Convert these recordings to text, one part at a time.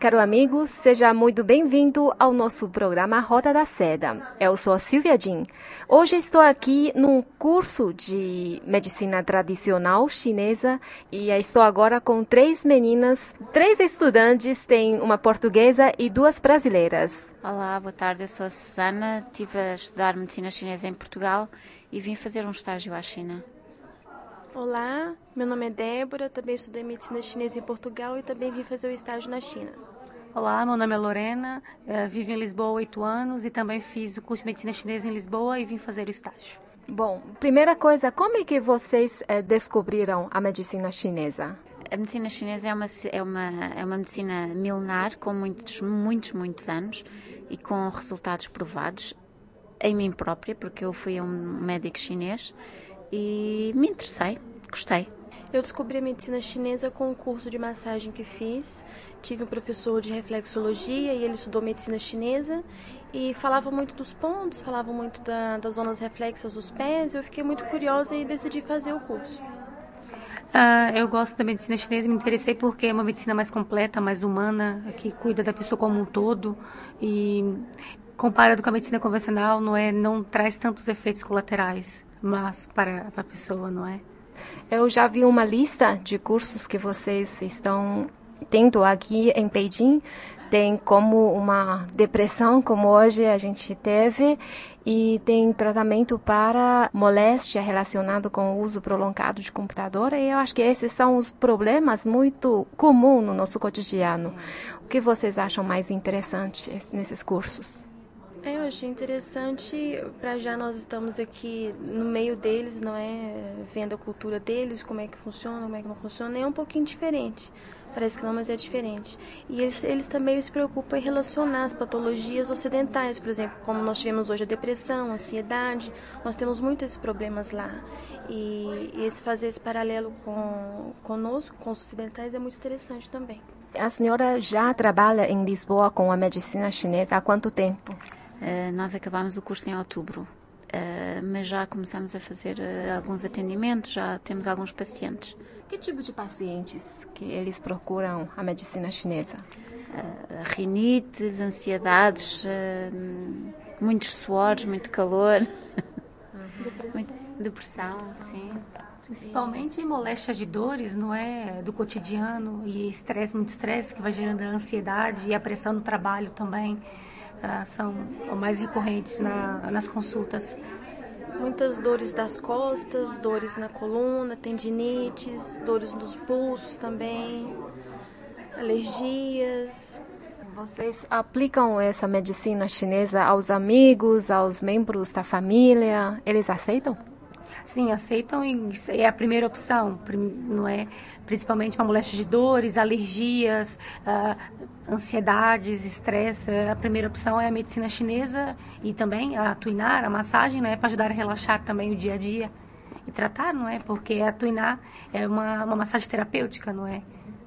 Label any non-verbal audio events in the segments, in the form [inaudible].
Caro amigo, seja muito bem-vindo ao nosso programa Roda da Seda. Eu sou a Silvia Jin. Hoje estou aqui num curso de medicina tradicional chinesa e estou agora com três meninas, três estudantes, tem uma portuguesa e duas brasileiras. Olá, boa tarde, eu sou a Susana, estive a estudar medicina chinesa em Portugal e vim fazer um estágio à China. Olá, meu nome é Débora, também estudei medicina chinesa em Portugal e também vim fazer o estágio na China. Olá, meu nome é Lorena, eh, vivo em Lisboa há oito anos e também fiz o curso de medicina chinesa em Lisboa e vim fazer o estágio. Bom, primeira coisa, como é que vocês eh, descobriram a medicina chinesa? A medicina chinesa é uma, é uma, é uma medicina milenar, com muitos, muitos, muitos anos e com resultados provados em mim própria, porque eu fui a um médico chinês e me interessei, gostei. Eu descobri a medicina chinesa com o curso de massagem que fiz. Tive um professor de reflexologia e ele estudou medicina chinesa e falava muito dos pontos, falava muito da, das zonas reflexas dos pés. Eu fiquei muito curiosa e decidi fazer o curso. Uh, eu gosto da medicina chinesa, me interessei porque é uma medicina mais completa, mais humana, que cuida da pessoa como um todo e comparado com a medicina convencional, não é, não traz tantos efeitos colaterais mas para, a pessoa, não é? Eu já vi uma lista de cursos que vocês estão tendo aqui em Beijing. Tem como uma depressão, como hoje a gente teve, e tem tratamento para moléstia relacionado com o uso prolongado de computador. E eu acho que esses são os problemas muito comuns no nosso cotidiano. O que vocês acham mais interessante nesses cursos? É, eu achei interessante, para já nós estamos aqui no meio deles, não é? Vendo a cultura deles, como é que funciona, como é que não funciona, é um pouquinho diferente. Parece que não, mas é diferente. E eles, eles também se preocupam em relacionar as patologias ocidentais, por exemplo, como nós tivemos hoje a depressão, a ansiedade, nós temos muitos esses problemas lá. E, e esse fazer esse paralelo com conosco, com os ocidentais, é muito interessante também. A senhora já trabalha em Lisboa com a medicina chinesa há quanto tempo? Uh, nós acabámos o curso em outubro, uh, mas já começamos a fazer uh, alguns atendimentos, já temos alguns pacientes. Que tipo de pacientes que eles procuram a medicina chinesa? rinites, ansiedades, muitos suores, muito calor. Depressão. depressão, sim. Principalmente moléstias de dores, não é? Do cotidiano e estresse, muito estresse que vai gerando a ansiedade e a pressão no trabalho também. Ah, são mais recorrentes na, nas consultas. Muitas dores das costas, dores na coluna, tendinites, dores nos pulsos também, alergias. Vocês aplicam essa medicina chinesa aos amigos, aos membros da família? Eles aceitam? Sim, aceitam e é a primeira opção, não é? Principalmente para moléstia de dores, alergias, uh, ansiedades, estresse. A primeira opção é a medicina chinesa e também a tuinar, a massagem, né? Para ajudar a relaxar também o dia a dia e tratar, não é? Porque a tuinar é uma, uma massagem terapêutica, não é?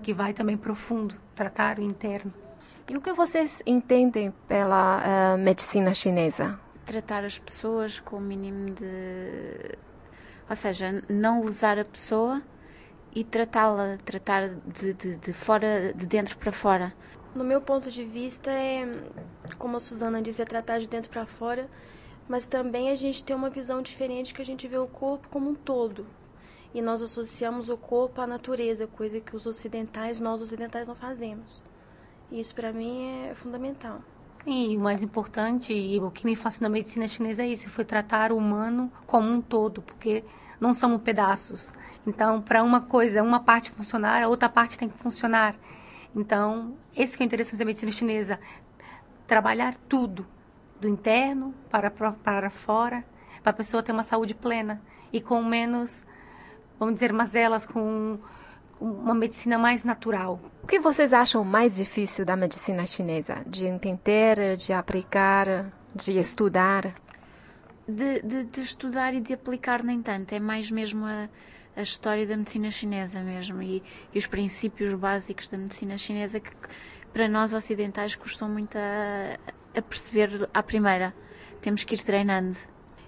Que vai também profundo, tratar o interno. E o que vocês entendem pela uh, medicina chinesa? Tratar as pessoas com o mínimo de ou seja, não lesar a pessoa e tratá-la, tratar de, de, de, fora, de dentro para fora. No meu ponto de vista, é, como a Suzana disse, é tratar de dentro para fora, mas também a gente tem uma visão diferente que a gente vê o corpo como um todo. E nós associamos o corpo à natureza, coisa que os ocidentais, nós ocidentais não fazemos. E isso para mim é fundamental. E o mais importante, e o que me fascina na medicina chinesa é isso, foi tratar o humano como um todo, porque não somos pedaços. Então, para uma coisa, uma parte funcionar, a outra parte tem que funcionar. Então, esse que é o interessante da medicina chinesa, trabalhar tudo, do interno para, para fora, para a pessoa ter uma saúde plena e com menos, vamos dizer, mazelas, com uma medicina mais natural. O que vocês acham mais difícil da medicina chinesa? De entender, de aplicar, de estudar? De, de, de, estudar e de aplicar nem tanto, é mais mesmo a, a história da medicina chinesa mesmo e, e, os princípios básicos da medicina chinesa que para nós ocidentais custam muito a, a perceber à primeira. Temos que ir treinando.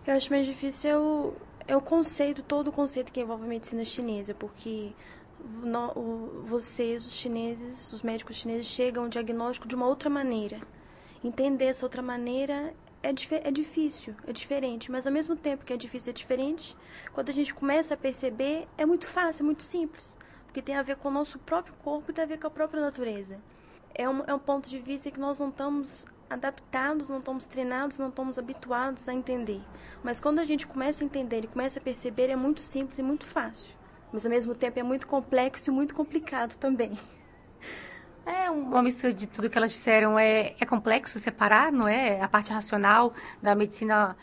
Eu acho mais difícil é o, é o conceito, todo o conceito que envolve a medicina chinesa, porque no, o, vocês, os chineses, os médicos chineses, chegam ao diagnóstico de uma outra maneira. Entender essa outra maneira é, é difícil, é diferente, mas ao mesmo tempo que é difícil, é diferente, quando a gente começa a perceber, é muito fácil, é muito simples, porque tem a ver com o nosso próprio corpo e tem a ver com a própria natureza. É um, é um ponto de vista que nós não estamos adaptados, não estamos treinados, não estamos habituados a entender. Mas quando a gente começa a entender e começa a perceber, é muito simples e muito fácil. Mas ao mesmo tempo é muito complexo e muito complicado também. [laughs] É uma mistura de tudo que elas disseram. É, é complexo separar, não é? A parte racional da medicina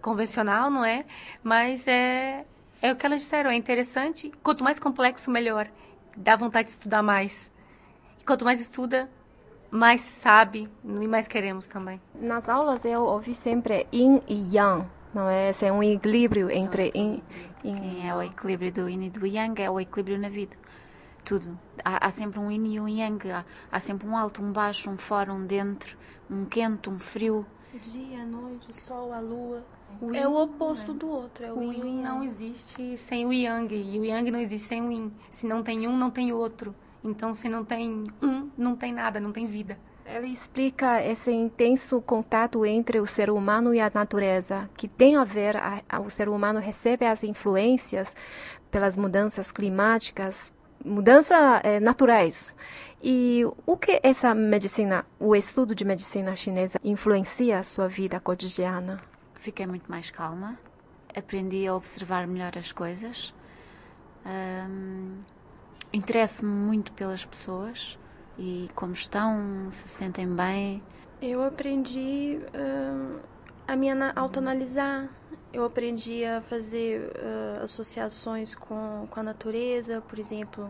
convencional, não é? Mas é, é o que elas disseram. É interessante. Quanto mais complexo, melhor. Dá vontade de estudar mais. E quanto mais estuda, mais sabe e mais queremos também. Nas aulas eu ouvi sempre yin e yang, não é? Esse é um equilíbrio entre yin, yin Sim, é o equilíbrio do yin e do yang, é o equilíbrio na vida. Tudo. Há, há sempre um yin e um yang, há, há, sempre um alto, um baixo, um fora, um dentro, um quente, um frio. Dia, noite, sol, a lua. O é o oposto é. do outro. É o, o yin não existe sem o yang e o yang não existe sem o yin. Se não tem um, não tem outro. Então, se não tem um, não tem nada, não tem vida. Ela explica esse intenso contato entre o ser humano e a natureza, que tem a ver, a, a, o ser humano recebe as influências pelas mudanças climáticas, mudanças é, naturais. E o que essa medicina, o estudo de medicina chinesa influencia a sua vida cotidiana? Fiquei muito mais calma, aprendi a observar melhor as coisas. Um interesso-me muito pelas pessoas e como estão, se sentem bem. Eu aprendi a me autoanalisar, eu aprendi a fazer uh, associações com, com a natureza, por exemplo.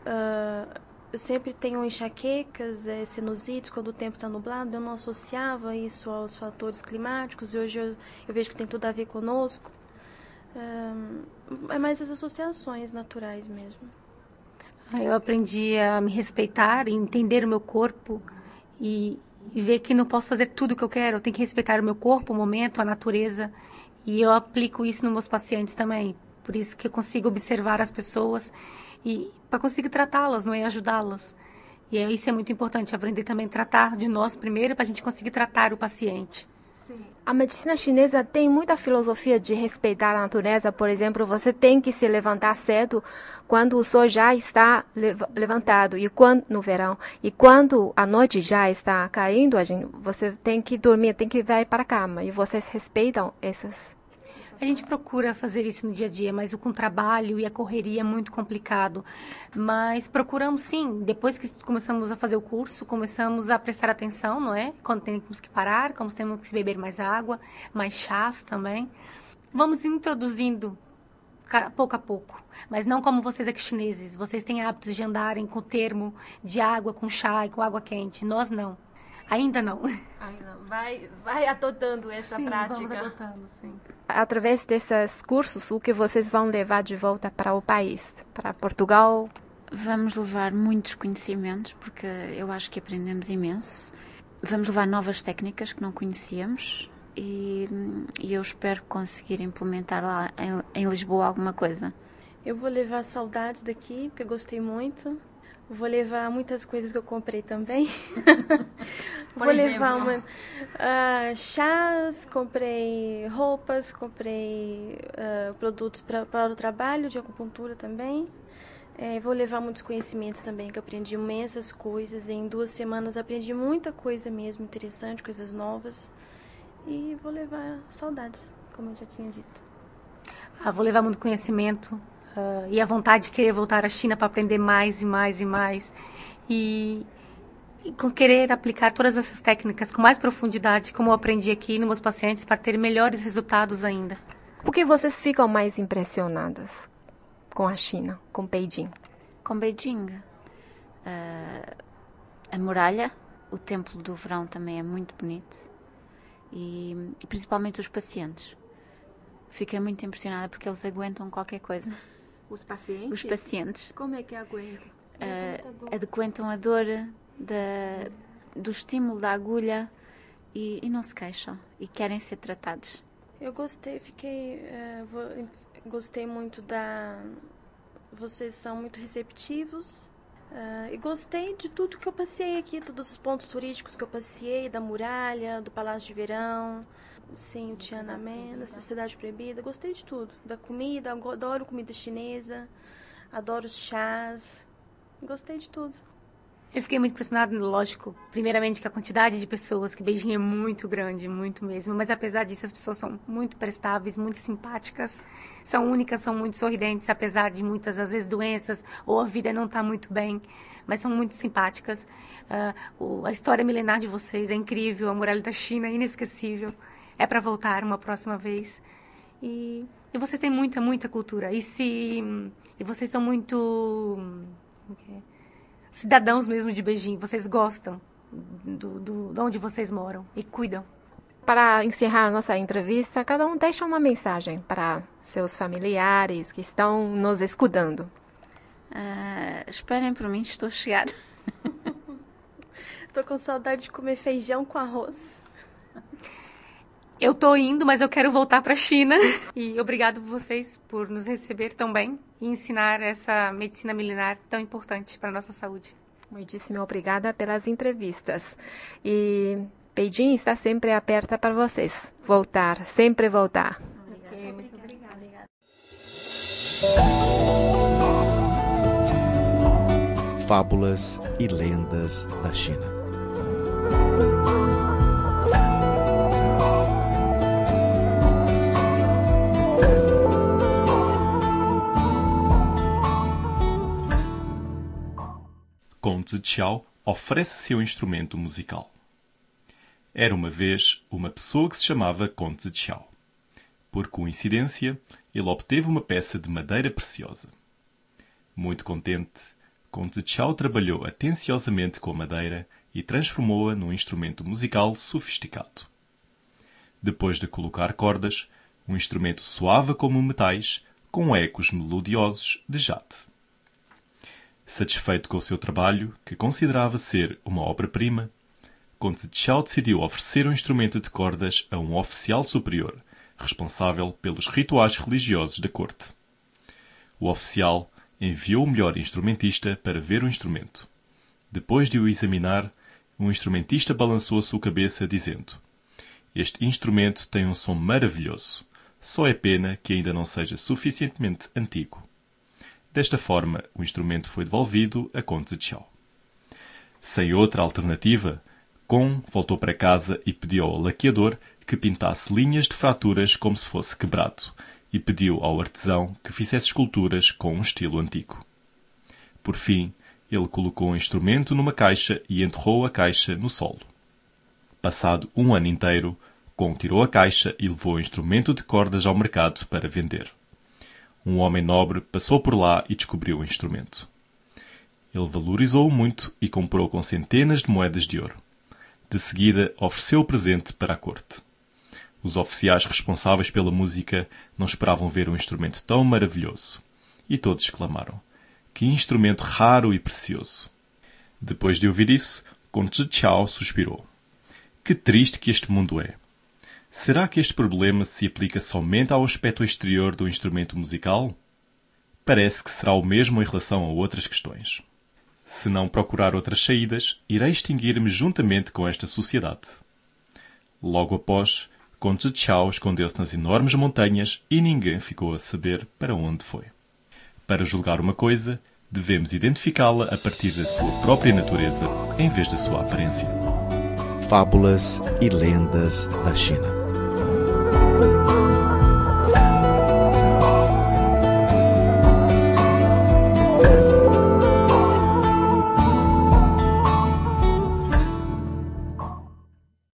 Uh, eu sempre tenho enxaquecas, é, sinusites quando o tempo está nublado. Eu não associava isso aos fatores climáticos e hoje eu, eu vejo que tem tudo a ver conosco. é mais as associações naturais mesmo. Eu aprendi a me respeitar, entender o meu corpo e, e ver que não posso fazer tudo o que eu quero. Eu tenho que respeitar o meu corpo, o momento, a natureza. E eu aplico isso nos meus pacientes também. Por isso que eu consigo observar as pessoas e para conseguir tratá-las, não é ajudá-las. E isso é muito importante, aprender também a tratar de nós primeiro para a gente conseguir tratar o paciente. A medicina chinesa tem muita filosofia de respeitar a natureza. Por exemplo, você tem que se levantar cedo quando o sol já está levantado e quando no verão e quando a noite já está caindo, gente, você tem que dormir, tem que ir para a cama. E vocês respeitam essas a gente procura fazer isso no dia a dia, mas com o trabalho e a correria é muito complicado. Mas procuramos sim, depois que começamos a fazer o curso, começamos a prestar atenção, não é? Quando temos que parar, quando temos que beber mais água, mais chás também. Vamos introduzindo pouco a pouco, mas não como vocês aqui chineses. Vocês têm hábitos de andarem com termo de água com chá e com água quente. Nós não. Ainda não. Ainda vai, vai adotando essa sim, prática. Vamos adotando, sim. Através desses cursos, o que vocês vão levar de volta para o país, para Portugal? Vamos levar muitos conhecimentos, porque eu acho que aprendemos imenso. Vamos levar novas técnicas que não conhecíamos e, e eu espero conseguir implementar lá em, em Lisboa alguma coisa. Eu vou levar saudades daqui, porque gostei muito. Vou levar muitas coisas que eu comprei também. [laughs] Vou levar uma, uh, chás, comprei roupas, comprei uh, produtos pra, para o trabalho de acupuntura também. É, vou levar muitos conhecimentos também, que aprendi imensas coisas. Em duas semanas aprendi muita coisa mesmo interessante, coisas novas. E vou levar saudades, como eu já tinha dito. Ah, vou levar muito conhecimento, uh, e a vontade de querer voltar à China para aprender mais e mais e mais. E, e com querer aplicar todas essas técnicas com mais profundidade, como eu aprendi aqui nos meus pacientes, para ter melhores resultados ainda. Por que vocês ficam mais impressionadas com a China, com Beijing? Com Beijing, uh, a muralha, o templo do verão também é muito bonito. e, e principalmente os pacientes. Fiquei muito impressionada porque eles aguentam qualquer coisa. Os pacientes? Os pacientes. Como é que aguentam? Uh, aguentam a dor da, do estímulo da agulha e, e, não se queixam e querem ser tratados. Eu gostei, fiquei, uh, gostei muito da. Vocês são muito receptivos. Uh, e gostei de tudo que eu passei aqui, todos os pontos turísticos que eu passei, da muralha, do Palácio de Verão, sim, o Tiananmen, da Cidade Proibida. Gostei de tudo. Da comida, adoro comida chinesa, adoro chás. Gostei de tudo. Eu fiquei muito impressionada, lógico, primeiramente que a quantidade de pessoas, que Beijing é muito grande, muito mesmo, mas apesar disso as pessoas são muito prestáveis, muito simpáticas, são únicas, são muito sorridentes, apesar de muitas, às vezes, doenças ou a vida não estar tá muito bem, mas são muito simpáticas. Uh, a história milenar de vocês é incrível, a muralha da China é inesquecível, é para voltar uma próxima vez. E, e vocês têm muita, muita cultura, e se... e vocês são muito... Okay cidadãos mesmo de Beijing, vocês gostam do, do, de onde vocês moram e cuidam. Para encerrar a nossa entrevista, cada um deixa uma mensagem para seus familiares que estão nos escutando. Uh, esperem por mim, estou a chegar. [laughs] Estou com saudade de comer feijão com arroz. Eu tô indo, mas eu quero voltar para a China. [laughs] E obrigado vocês por nos receber tão bem e ensinar essa medicina milenar tão importante para a nossa saúde. Muitíssimo obrigada pelas entrevistas. E Beijing está sempre aberta para vocês. Voltar, sempre voltar. Okay, muito obrigada. Fábulas e lendas da China. Zichao oferece seu instrumento musical. Era uma vez uma pessoa que se chamava Conde Zichao. Por coincidência, ele obteve uma peça de madeira preciosa. Muito contente, Conde Zichao trabalhou atenciosamente com a madeira e transformou-a num instrumento musical sofisticado. Depois de colocar cordas, o instrumento soava como metais, com ecos melodiosos de jade. Satisfeito com o seu trabalho, que considerava ser uma obra-prima, Conde Chao decidiu oferecer um instrumento de cordas a um oficial superior, responsável pelos rituais religiosos da corte. O oficial enviou o melhor instrumentista para ver o instrumento. Depois de o examinar, o instrumentista balançou a sua cabeça, dizendo: Este instrumento tem um som maravilhoso. Só é pena que ainda não seja suficientemente antigo. Desta forma, o instrumento foi devolvido a Conde de Chao. Sem outra alternativa, Con voltou para casa e pediu ao laqueador que pintasse linhas de fraturas como se fosse quebrado e pediu ao artesão que fizesse esculturas com um estilo antigo. Por fim, ele colocou o instrumento numa caixa e enterrou a caixa no solo. Passado um ano inteiro, Con tirou a caixa e levou o instrumento de cordas ao mercado para vender um homem nobre passou por lá e descobriu o instrumento. Ele valorizou-o muito e comprou com centenas de moedas de ouro. De seguida, ofereceu o presente para a corte. Os oficiais responsáveis pela música não esperavam ver um instrumento tão maravilhoso. E todos exclamaram: Que instrumento raro e precioso! Depois de ouvir isso, Conde Chao suspirou. Que triste que este mundo é! Será que este problema se aplica somente ao aspecto exterior do instrumento musical? Parece que será o mesmo em relação a outras questões. Se não procurar outras saídas, irei extinguir-me juntamente com esta sociedade. Logo após, Conde Chao escondeu-se nas enormes montanhas e ninguém ficou a saber para onde foi. Para julgar uma coisa, devemos identificá-la a partir da sua própria natureza, em vez da sua aparência. Fábulas e lendas da China.